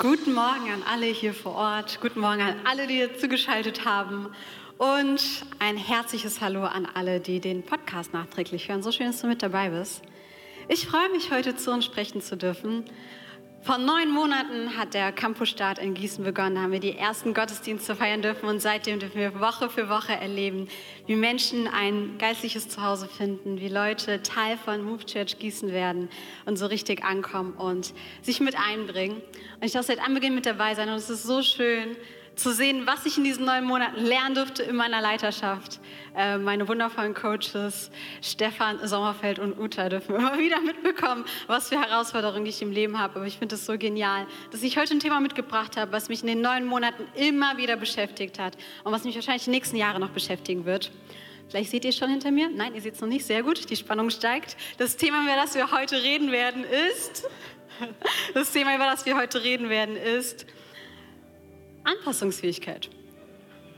Guten Morgen an alle hier vor Ort. Guten Morgen an alle, die zugeschaltet haben. Und ein herzliches Hallo an alle, die den Podcast nachträglich hören. So schön, dass du mit dabei bist. Ich freue mich, heute zu uns sprechen zu dürfen. Vor neun Monaten hat der Campusstart in Gießen begonnen. Da haben wir die ersten Gottesdienste feiern dürfen und seitdem dürfen wir Woche für Woche erleben, wie Menschen ein geistliches Zuhause finden, wie Leute Teil von Move Church Gießen werden und so richtig ankommen und sich mit einbringen. Und ich darf seit Anbeginn mit dabei sein und es ist so schön, zu sehen, was ich in diesen neun Monaten lernen durfte in meiner Leiterschaft. Äh, meine wundervollen Coaches Stefan Sommerfeld und Uta dürfen immer wieder mitbekommen, was für Herausforderungen ich im Leben habe. Aber ich finde es so genial, dass ich heute ein Thema mitgebracht habe, was mich in den neun Monaten immer wieder beschäftigt hat und was mich wahrscheinlich die nächsten Jahre noch beschäftigen wird. Vielleicht seht ihr schon hinter mir. Nein, ihr seht es noch nicht. Sehr gut. Die Spannung steigt. Das Thema, über das wir heute reden werden, ist. Das Thema, über das wir heute reden werden, ist Anpassungsfähigkeit.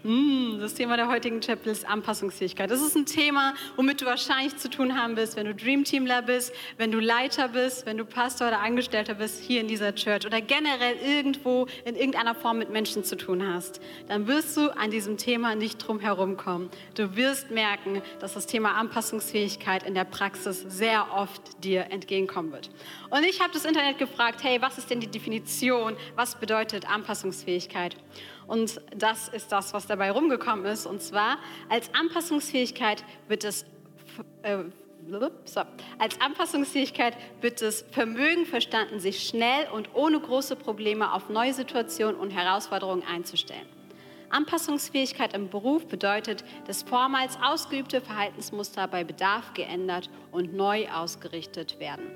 Mm, das Thema der heutigen Chapel ist Anpassungsfähigkeit. Das ist ein Thema, womit du wahrscheinlich zu tun haben wirst, wenn du Dreamteamler bist, wenn du Leiter bist, wenn du Pastor oder Angestellter bist hier in dieser Church oder generell irgendwo in irgendeiner Form mit Menschen zu tun hast. Dann wirst du an diesem Thema nicht drum herum kommen. Du wirst merken, dass das Thema Anpassungsfähigkeit in der Praxis sehr oft dir entgegenkommen wird. Und ich habe das Internet gefragt, hey, was ist denn die Definition? Was bedeutet Anpassungsfähigkeit? Und das ist das, was dabei rumgekommen ist. Und zwar als Anpassungsfähigkeit wird es äh. Als Anpassungsfähigkeit wird das Vermögen verstanden, sich schnell und ohne große Probleme auf neue Situationen und Herausforderungen einzustellen. Anpassungsfähigkeit im Beruf bedeutet, dass vormals ausgeübte Verhaltensmuster bei Bedarf geändert und neu ausgerichtet werden.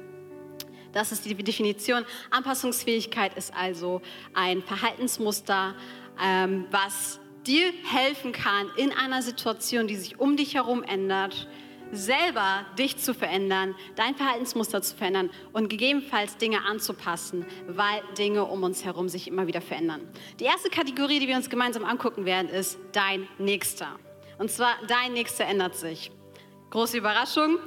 Das ist die Definition. Anpassungsfähigkeit ist also ein Verhaltensmuster, ähm, was dir helfen kann, in einer Situation, die sich um dich herum ändert, selber dich zu verändern, dein Verhaltensmuster zu verändern und gegebenenfalls Dinge anzupassen, weil Dinge um uns herum sich immer wieder verändern. Die erste Kategorie, die wir uns gemeinsam angucken werden, ist dein Nächster. Und zwar, dein Nächster ändert sich. Große Überraschung.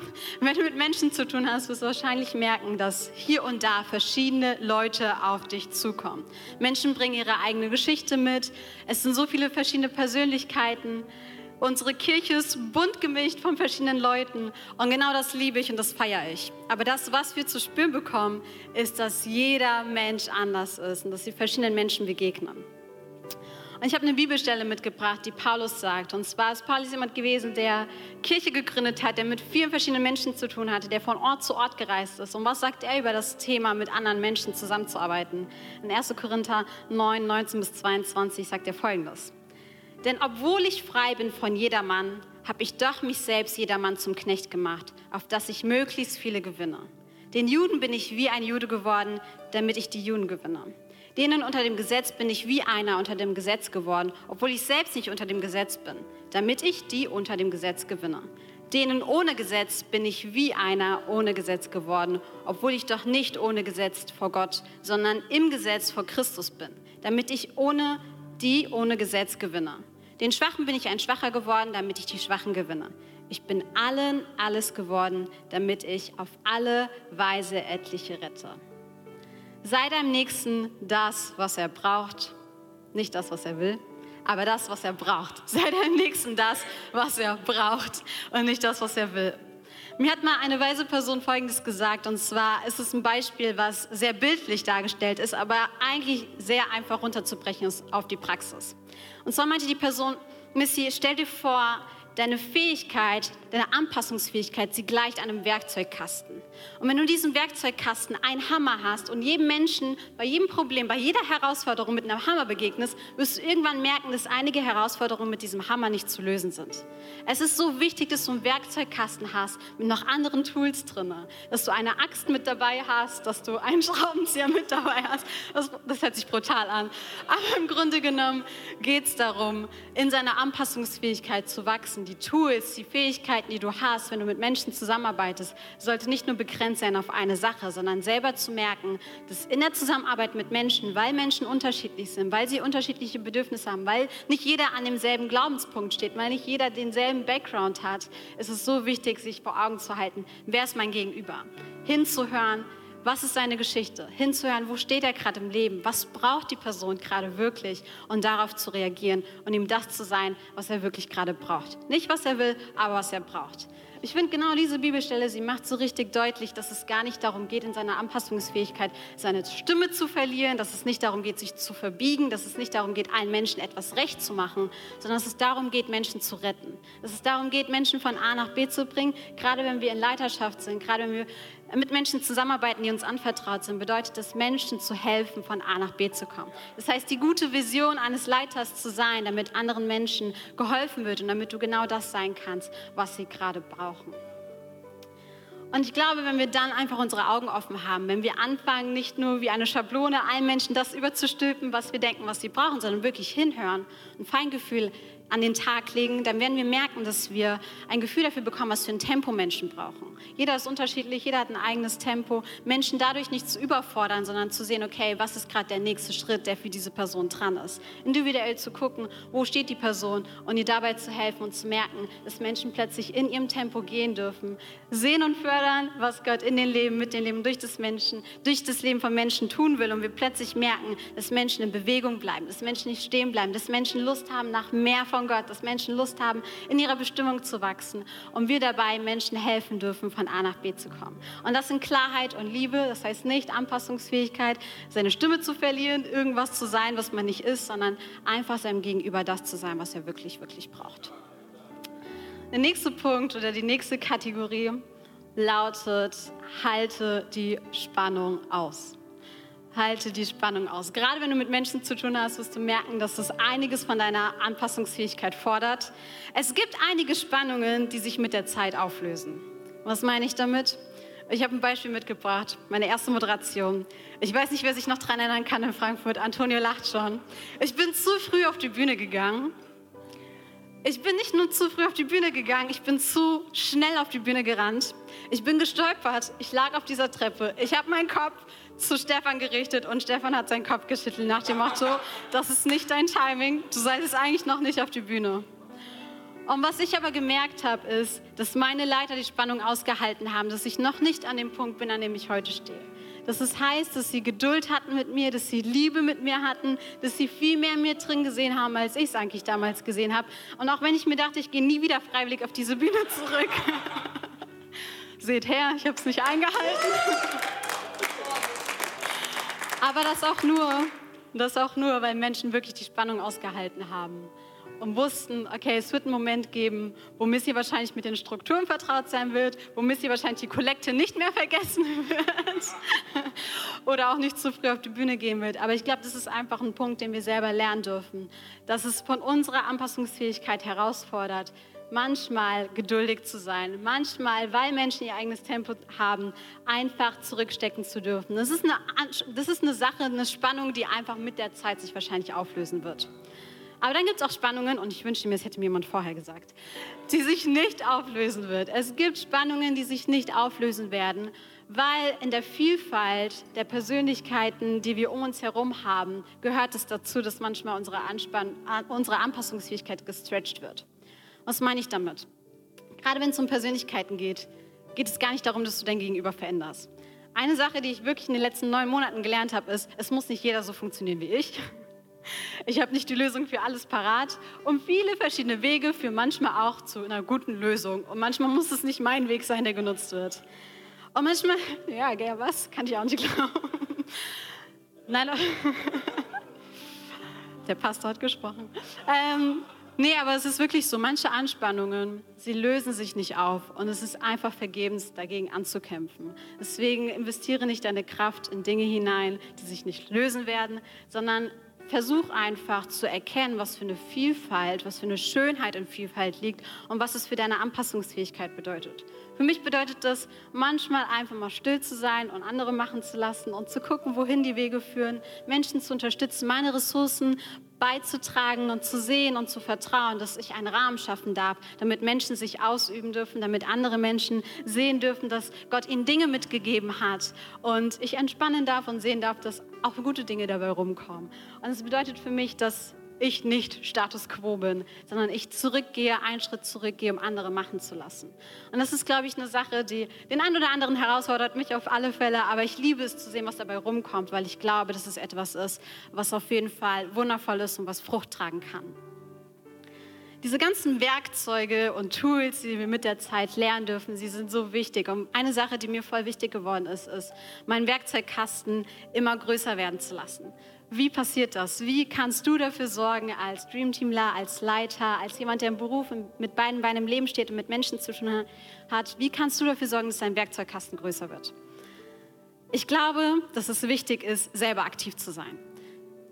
Wenn du mit Menschen zu tun hast, wirst du wahrscheinlich merken, dass hier und da verschiedene Leute auf dich zukommen. Menschen bringen ihre eigene Geschichte mit. Es sind so viele verschiedene Persönlichkeiten. Unsere Kirche ist bunt gemischt von verschiedenen Leuten. Und genau das liebe ich und das feiere ich. Aber das, was wir zu spüren bekommen, ist, dass jeder Mensch anders ist und dass sie verschiedenen Menschen begegnen. Und ich habe eine Bibelstelle mitgebracht, die Paulus sagt. Und zwar ist Paulus jemand gewesen, der Kirche gegründet hat, der mit vielen verschiedenen Menschen zu tun hatte, der von Ort zu Ort gereist ist. Und was sagt er über das Thema, mit anderen Menschen zusammenzuarbeiten? In 1. Korinther 9, 19 bis 22 sagt er folgendes. Denn obwohl ich frei bin von jedermann, habe ich doch mich selbst jedermann zum Knecht gemacht, auf dass ich möglichst viele gewinne. Den Juden bin ich wie ein Jude geworden, damit ich die Juden gewinne. Denen unter dem Gesetz bin ich wie einer unter dem Gesetz geworden, obwohl ich selbst nicht unter dem Gesetz bin, damit ich die unter dem Gesetz gewinne. Denen ohne Gesetz bin ich wie einer ohne Gesetz geworden, obwohl ich doch nicht ohne Gesetz vor Gott, sondern im Gesetz vor Christus bin, damit ich ohne die ohne Gesetz gewinne. Den Schwachen bin ich ein Schwacher geworden, damit ich die Schwachen gewinne. Ich bin allen alles geworden, damit ich auf alle Weise etliche rette. Sei deinem Nächsten das, was er braucht, nicht das, was er will, aber das, was er braucht. Sei deinem Nächsten das, was er braucht und nicht das, was er will. Mir hat mal eine weise Person Folgendes gesagt, und zwar ist es ein Beispiel, was sehr bildlich dargestellt ist, aber eigentlich sehr einfach runterzubrechen ist auf die Praxis. Und zwar meinte die Person, Missy, stell dir vor, deine Fähigkeit, deine Anpassungsfähigkeit, sie gleicht einem Werkzeugkasten. Und wenn du in diesem Werkzeugkasten einen Hammer hast und jedem Menschen bei jedem Problem, bei jeder Herausforderung mit einem Hammer begegnest, wirst du irgendwann merken, dass einige Herausforderungen mit diesem Hammer nicht zu lösen sind. Es ist so wichtig, dass du einen Werkzeugkasten hast mit noch anderen Tools drin, dass du eine Axt mit dabei hast, dass du einen Schraubenzieher mit dabei hast. Das, das hört sich brutal an. Aber im Grunde genommen geht es darum, in seiner Anpassungsfähigkeit zu wachsen. Die Tools, die Fähigkeiten, die du hast, wenn du mit Menschen zusammenarbeitest, sollte nicht nur begrenzt sein auf eine Sache, sondern selber zu merken, dass in der Zusammenarbeit mit Menschen, weil Menschen unterschiedlich sind, weil sie unterschiedliche Bedürfnisse haben, weil nicht jeder an demselben Glaubenspunkt steht, weil nicht jeder denselben Background hat, ist es so wichtig, sich vor Augen zu halten, wer ist mein Gegenüber? Hinzuhören, Was ist seine Geschichte? Hinzuhören, wo steht er gerade im Leben? Was braucht die Person gerade wirklich? Und darauf zu reagieren und ihm das zu sein, was er wirklich gerade braucht. Nicht, was er will, aber was er braucht. Ich finde genau diese Bibelstelle, sie macht so richtig deutlich, dass es gar nicht darum geht, in seiner Anpassungsfähigkeit seine Stimme zu verlieren, dass es nicht darum geht, sich zu verbiegen, dass es nicht darum geht, allen Menschen etwas recht zu machen, sondern dass es darum geht, Menschen zu retten. Dass es darum geht, Menschen von A nach B zu bringen, gerade wenn wir in Leiterschaft sind, gerade wenn wir mit Menschen zusammenarbeiten, die uns anvertraut sind, bedeutet es, Menschen zu helfen, von A nach B zu kommen. Das heißt, die gute Vision eines Leiters zu sein, damit anderen Menschen geholfen wird und damit du genau das sein kannst, was sie gerade brauchen. Und ich glaube, wenn wir dann einfach unsere Augen offen haben, wenn wir anfangen, nicht nur wie eine Schablone allen Menschen das überzustülpen, was wir denken, was sie brauchen, sondern wirklich hinhören, ein Feingefühl an den Tag legen, dann werden wir merken, dass wir ein Gefühl dafür bekommen, was für ein Tempo Menschen brauchen. Jeder ist unterschiedlich, jeder hat ein eigenes Tempo. Menschen dadurch nicht zu überfordern, sondern zu sehen, okay, was ist gerade der nächste Schritt, der für diese Person dran ist. Individuell zu gucken, wo steht die Person und ihr dabei zu helfen und zu merken, dass Menschen plötzlich in ihrem Tempo gehen dürfen. Sehen und fördern, was Gott in den Leben, mit dem Leben, durch das Menschen, durch das Leben von Menschen tun will. Und wir plötzlich merken, dass Menschen in Bewegung bleiben, dass Menschen nicht stehen bleiben, dass Menschen Lust haben nach mehr von Gott, dass Menschen Lust haben, in ihrer Bestimmung zu wachsen und wir dabei Menschen helfen dürfen, von A nach B zu kommen. Und das sind Klarheit und Liebe, das heißt nicht Anpassungsfähigkeit, seine Stimme zu verlieren, irgendwas zu sein, was man nicht ist, sondern einfach seinem Gegenüber das zu sein, was er wirklich, wirklich braucht. Der nächste Punkt oder die nächste Kategorie lautet, halte die Spannung aus halte die Spannung aus. Gerade wenn du mit Menschen zu tun hast, wirst du merken, dass es einiges von deiner Anpassungsfähigkeit fordert. Es gibt einige Spannungen, die sich mit der Zeit auflösen. Was meine ich damit? Ich habe ein Beispiel mitgebracht, meine erste Moderation. Ich weiß nicht, wer sich noch daran erinnern kann in Frankfurt. Antonio lacht schon. Ich bin zu früh auf die Bühne gegangen. Ich bin nicht nur zu früh auf die Bühne gegangen, ich bin zu schnell auf die Bühne gerannt. Ich bin gestolpert, ich lag auf dieser Treppe. Ich habe meinen Kopf zu Stefan gerichtet und Stefan hat seinen Kopf geschüttelt nach dem Motto, das ist nicht dein Timing, du seist eigentlich noch nicht auf die Bühne. Und was ich aber gemerkt habe, ist, dass meine Leiter die Spannung ausgehalten haben, dass ich noch nicht an dem Punkt bin, an dem ich heute stehe. Dass es heißt, dass sie Geduld hatten mit mir, dass sie Liebe mit mir hatten, dass sie viel mehr in mir drin gesehen haben, als ich es eigentlich damals gesehen habe. Und auch wenn ich mir dachte, ich gehe nie wieder freiwillig auf diese Bühne zurück. Seht her, ich habe es nicht eingehalten. Aber das auch nur, das auch nur, weil Menschen wirklich die Spannung ausgehalten haben und wussten, okay, es wird einen Moment geben, wo Missy wahrscheinlich mit den Strukturen vertraut sein wird, wo Missy wahrscheinlich die Kollekte nicht mehr vergessen wird oder auch nicht zu früh auf die Bühne gehen wird. Aber ich glaube, das ist einfach ein Punkt, den wir selber lernen dürfen, dass es von unserer Anpassungsfähigkeit herausfordert, manchmal geduldig zu sein, manchmal, weil Menschen ihr eigenes Tempo haben, einfach zurückstecken zu dürfen. Das ist eine, das ist eine Sache, eine Spannung, die einfach mit der Zeit sich wahrscheinlich auflösen wird. Aber dann gibt es auch Spannungen, und ich wünschte mir, es hätte mir jemand vorher gesagt, die sich nicht auflösen wird. Es gibt Spannungen, die sich nicht auflösen werden, weil in der Vielfalt der Persönlichkeiten, die wir um uns herum haben, gehört es dazu, dass manchmal unsere, Anspann unsere Anpassungsfähigkeit gestretched wird. Was meine ich damit? Gerade wenn es um Persönlichkeiten geht, geht es gar nicht darum, dass du dein Gegenüber veränderst. Eine Sache, die ich wirklich in den letzten neun Monaten gelernt habe, ist, es muss nicht jeder so funktionieren wie ich. Ich habe nicht die Lösung für alles parat und viele verschiedene Wege führen manchmal auch zu einer guten Lösung. Und manchmal muss es nicht mein Weg sein, der genutzt wird. Und manchmal, ja, gell, was? Kann ich auch nicht glauben. Nein, der Pastor hat gesprochen. Ähm, Nee, aber es ist wirklich so, manche Anspannungen, sie lösen sich nicht auf und es ist einfach vergebens, dagegen anzukämpfen. Deswegen investiere nicht deine Kraft in Dinge hinein, die sich nicht lösen werden, sondern versuch einfach zu erkennen, was für eine Vielfalt, was für eine Schönheit in Vielfalt liegt und was es für deine Anpassungsfähigkeit bedeutet. Für mich bedeutet das, manchmal einfach mal still zu sein und andere machen zu lassen und zu gucken, wohin die Wege führen, Menschen zu unterstützen, meine Ressourcen beizutragen und zu sehen und zu vertrauen, dass ich einen Rahmen schaffen darf, damit Menschen sich ausüben dürfen, damit andere Menschen sehen dürfen, dass Gott ihnen Dinge mitgegeben hat und ich entspannen darf und sehen darf, dass auch gute Dinge dabei rumkommen. Und es bedeutet für mich, dass ich nicht Status quo bin, sondern ich zurückgehe, einen Schritt zurückgehe, um andere machen zu lassen. Und das ist, glaube ich, eine Sache, die den einen oder anderen herausfordert, mich auf alle Fälle, aber ich liebe es zu sehen, was dabei rumkommt, weil ich glaube, dass es etwas ist, was auf jeden Fall wundervoll ist und was Frucht tragen kann. Diese ganzen Werkzeuge und Tools, die wir mit der Zeit lernen dürfen, sie sind so wichtig. Und eine Sache, die mir voll wichtig geworden ist, ist, meinen Werkzeugkasten immer größer werden zu lassen. Wie passiert das? Wie kannst du dafür sorgen, als Dreamteamler, als Leiter, als jemand, der im Beruf mit beiden Beinen im Leben steht und mit Menschen zu tun hat, wie kannst du dafür sorgen, dass dein Werkzeugkasten größer wird? Ich glaube, dass es wichtig ist, selber aktiv zu sein.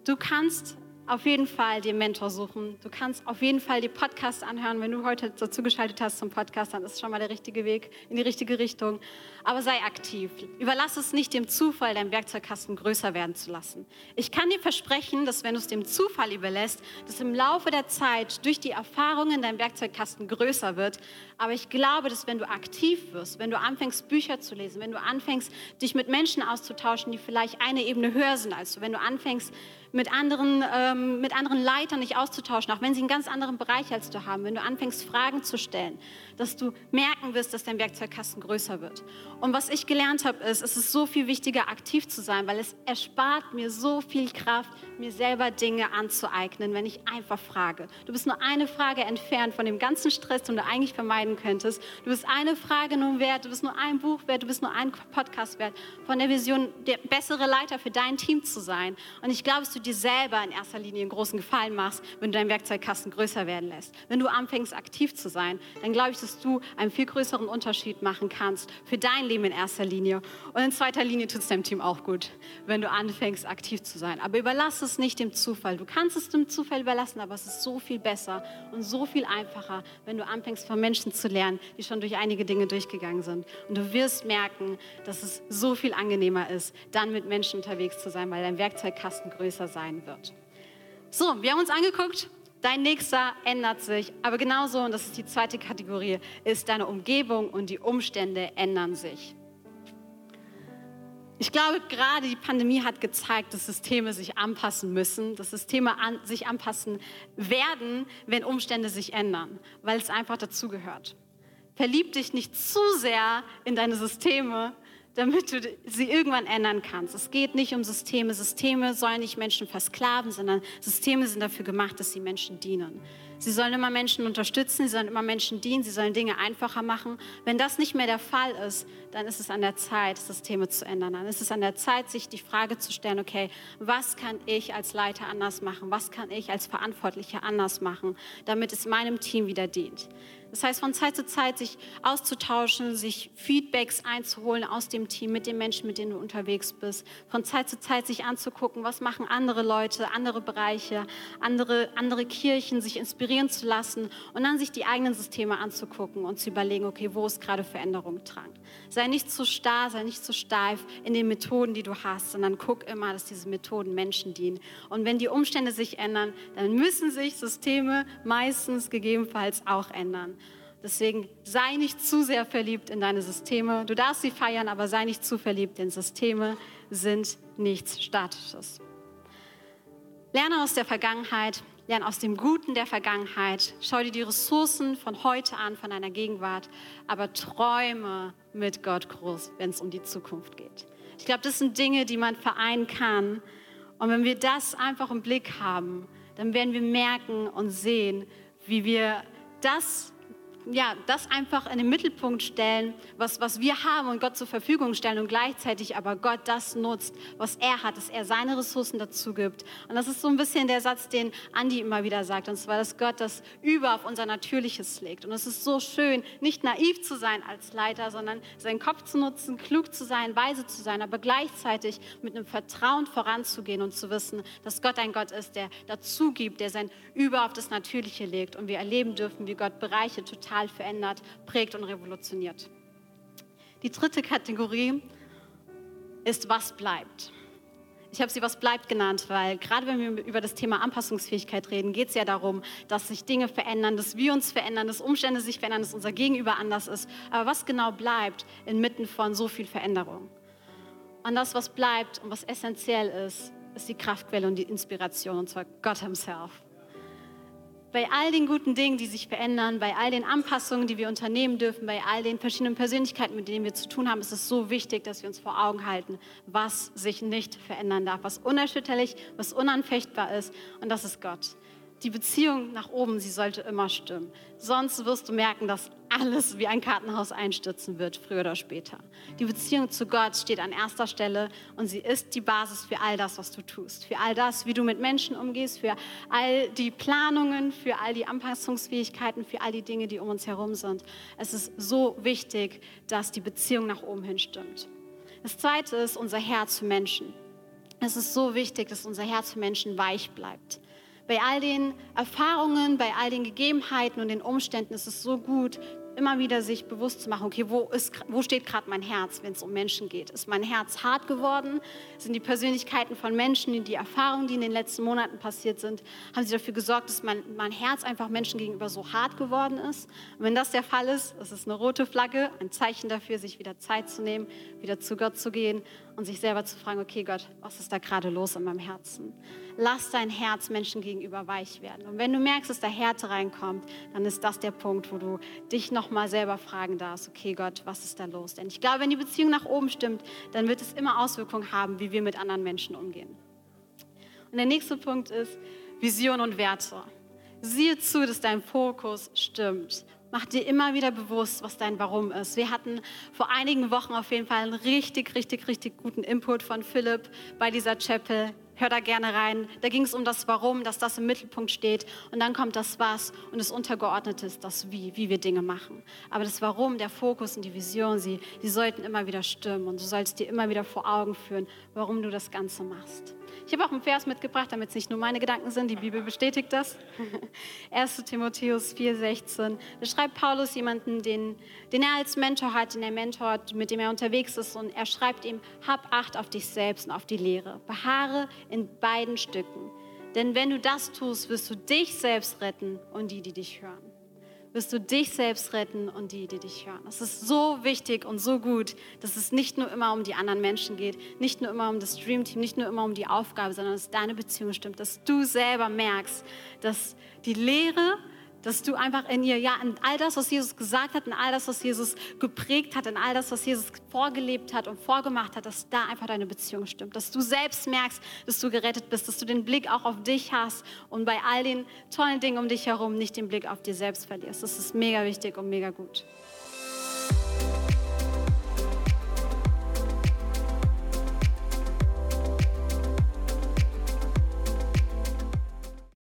Du kannst auf jeden Fall den Mentor suchen. Du kannst auf jeden Fall die Podcasts anhören. Wenn du heute dazu geschaltet hast zum Podcast, dann ist es schon mal der richtige Weg in die richtige Richtung. Aber sei aktiv. Überlass es nicht dem Zufall, deinen Werkzeugkasten größer werden zu lassen. Ich kann dir versprechen, dass wenn du es dem Zufall überlässt, dass im Laufe der Zeit durch die Erfahrungen dein Werkzeugkasten größer wird. Aber ich glaube, dass wenn du aktiv wirst, wenn du anfängst, Bücher zu lesen, wenn du anfängst, dich mit Menschen auszutauschen, die vielleicht eine Ebene höher sind als du, wenn du anfängst, mit anderen, ähm, mit anderen Leitern dich auszutauschen, auch wenn sie einen ganz anderen Bereich als du haben, wenn du anfängst, Fragen zu stellen, dass du merken wirst, dass dein Werkzeugkasten größer wird. Und was ich gelernt habe, ist, es ist so viel wichtiger, aktiv zu sein, weil es erspart mir so viel Kraft, mir selber Dinge anzueignen, wenn ich einfach frage. Du bist nur eine Frage entfernt von dem ganzen Stress, den du eigentlich vermeiden könntest. Du bist eine Frage nur wert, du bist nur ein Buch wert, du bist nur ein Podcast wert, von der Vision, der bessere Leiter für dein Team zu sein. Und ich glaube, dass du dir selber in erster Linie einen großen Gefallen machst, wenn du deinen Werkzeugkasten größer werden lässt. Wenn du anfängst, aktiv zu sein, dann glaube ich, dass du einen viel größeren Unterschied machen kannst für dein Leben in erster Linie. Und in zweiter Linie tut es deinem Team auch gut, wenn du anfängst, aktiv zu sein. Aber überlass es nicht dem Zufall. Du kannst es dem Zufall überlassen, aber es ist so viel besser und so viel einfacher, wenn du anfängst, von Menschen zu lernen, die schon durch einige Dinge durchgegangen sind. Und du wirst merken, dass es so viel angenehmer ist, dann mit Menschen unterwegs zu sein, weil dein Werkzeugkasten größer sein wird. So, wir haben uns angeguckt, Dein Nächster ändert sich, aber genauso, und das ist die zweite Kategorie, ist deine Umgebung und die Umstände ändern sich. Ich glaube, gerade die Pandemie hat gezeigt, dass Systeme sich anpassen müssen, dass Systeme an, sich anpassen werden, wenn Umstände sich ändern, weil es einfach dazugehört. Verlieb dich nicht zu sehr in deine Systeme, damit du sie irgendwann ändern kannst. Es geht nicht um Systeme. Systeme sollen nicht Menschen versklaven, sondern Systeme sind dafür gemacht, dass sie Menschen dienen. Sie sollen immer Menschen unterstützen, sie sollen immer Menschen dienen, sie sollen Dinge einfacher machen. Wenn das nicht mehr der Fall ist, dann ist es an der Zeit, Systeme zu ändern. Dann ist es an der Zeit, sich die Frage zu stellen, okay, was kann ich als Leiter anders machen? Was kann ich als Verantwortlicher anders machen, damit es meinem Team wieder dient? Das heißt, von Zeit zu Zeit sich auszutauschen, sich Feedbacks einzuholen aus dem Team mit den Menschen, mit denen du unterwegs bist. Von Zeit zu Zeit sich anzugucken, was machen andere Leute, andere Bereiche, andere, andere Kirchen, sich inspirieren zu lassen und dann sich die eigenen Systeme anzugucken und zu überlegen, okay, wo ist gerade Veränderung dran. Sei nicht zu starr, sei nicht zu steif in den Methoden, die du hast, sondern guck immer, dass diese Methoden Menschen dienen. Und wenn die Umstände sich ändern, dann müssen sich Systeme meistens gegebenenfalls auch ändern. Deswegen sei nicht zu sehr verliebt in deine Systeme. Du darfst sie feiern, aber sei nicht zu verliebt, denn Systeme sind nichts Statisches. Lerne aus der Vergangenheit, lerne aus dem Guten der Vergangenheit. Schau dir die Ressourcen von heute an, von deiner Gegenwart, aber träume mit Gott groß, wenn es um die Zukunft geht. Ich glaube, das sind Dinge, die man vereinen kann. Und wenn wir das einfach im Blick haben, dann werden wir merken und sehen, wie wir das ja, das einfach in den Mittelpunkt stellen, was, was wir haben und Gott zur Verfügung stellen und gleichzeitig aber Gott das nutzt, was er hat, dass er seine Ressourcen dazu gibt. Und das ist so ein bisschen der Satz, den Andi immer wieder sagt, und zwar, dass Gott das über auf unser Natürliches legt. Und es ist so schön, nicht naiv zu sein als Leiter, sondern seinen Kopf zu nutzen, klug zu sein, weise zu sein, aber gleichzeitig mit einem Vertrauen voranzugehen und zu wissen, dass Gott ein Gott ist, der dazu gibt, der sein Über auf das Natürliche legt und wir erleben dürfen, wie Gott Bereiche total total verändert, prägt und revolutioniert. Die dritte Kategorie ist, was bleibt. Ich habe sie was bleibt genannt, weil gerade wenn wir über das Thema Anpassungsfähigkeit reden, geht es ja darum, dass sich Dinge verändern, dass wir uns verändern, dass Umstände sich verändern, dass unser Gegenüber anders ist. Aber was genau bleibt inmitten von so viel Veränderung? Und das, was bleibt und was essentiell ist, ist die Kraftquelle und die Inspiration, und zwar Gott Himself. Bei all den guten Dingen, die sich verändern, bei all den Anpassungen, die wir unternehmen dürfen, bei all den verschiedenen Persönlichkeiten, mit denen wir zu tun haben, ist es so wichtig, dass wir uns vor Augen halten, was sich nicht verändern darf, was unerschütterlich, was unanfechtbar ist. Und das ist Gott die Beziehung nach oben, sie sollte immer stimmen. Sonst wirst du merken, dass alles wie ein Kartenhaus einstürzen wird, früher oder später. Die Beziehung zu Gott steht an erster Stelle und sie ist die Basis für all das, was du tust. Für all das, wie du mit Menschen umgehst, für all die Planungen, für all die Anpassungsfähigkeiten, für all die Dinge, die um uns herum sind. Es ist so wichtig, dass die Beziehung nach oben hin stimmt. Das zweite ist unser Herz für Menschen. Es ist so wichtig, dass unser Herz für Menschen weich bleibt bei all den Erfahrungen, bei all den Gegebenheiten und den Umständen ist es so gut, immer wieder sich bewusst zu machen, okay, wo, ist, wo steht gerade mein Herz, wenn es um Menschen geht? Ist mein Herz hart geworden? Sind die Persönlichkeiten von Menschen, die Erfahrungen, die in den letzten Monaten passiert sind, haben sie dafür gesorgt, dass mein, mein Herz einfach Menschen gegenüber so hart geworden ist? Und wenn das der Fall ist, ist es eine rote Flagge, ein Zeichen dafür, sich wieder Zeit zu nehmen, wieder zu Gott zu gehen und sich selber zu fragen, okay Gott, was ist da gerade los in meinem Herzen? Lass dein Herz Menschen gegenüber weich werden. Und wenn du merkst, dass da Härte reinkommt, dann ist das der Punkt, wo du dich nochmal selber fragen darfst, okay Gott, was ist da los? Denn ich glaube, wenn die Beziehung nach oben stimmt, dann wird es immer Auswirkungen haben, wie wir mit anderen Menschen umgehen. Und der nächste Punkt ist Vision und Werte. Siehe zu, dass dein Fokus stimmt. Mach dir immer wieder bewusst, was dein Warum ist. Wir hatten vor einigen Wochen auf jeden Fall einen richtig, richtig, richtig guten Input von Philipp bei dieser Chapel. Hör da gerne rein. Da ging es um das Warum, dass das im Mittelpunkt steht. Und dann kommt das Was und das Untergeordnete ist das Wie, wie wir Dinge machen. Aber das Warum, der Fokus und die Vision, sie, die sollten immer wieder stimmen. Und du sollst dir immer wieder vor Augen führen, warum du das Ganze machst. Ich habe auch einen Vers mitgebracht, damit es nicht nur meine Gedanken sind, die Bibel bestätigt das. 1. Timotheus 4,16. Da schreibt Paulus jemanden, den, den er als Mentor hat, den er mentort, mit dem er unterwegs ist. Und er schreibt ihm, hab Acht auf dich selbst und auf die Lehre. Beharre in beiden Stücken. Denn wenn du das tust, wirst du dich selbst retten und die, die dich hören wirst du dich selbst retten und die, die dich hören. Es ist so wichtig und so gut, dass es nicht nur immer um die anderen Menschen geht, nicht nur immer um das Dreamteam, nicht nur immer um die Aufgabe, sondern dass deine Beziehung stimmt, dass du selber merkst, dass die Lehre dass du einfach in ihr, ja, in all das, was Jesus gesagt hat, in all das, was Jesus geprägt hat, in all das, was Jesus vorgelebt hat und vorgemacht hat, dass da einfach deine Beziehung stimmt. Dass du selbst merkst, dass du gerettet bist, dass du den Blick auch auf dich hast und bei all den tollen Dingen um dich herum nicht den Blick auf dir selbst verlierst. Das ist mega wichtig und mega gut.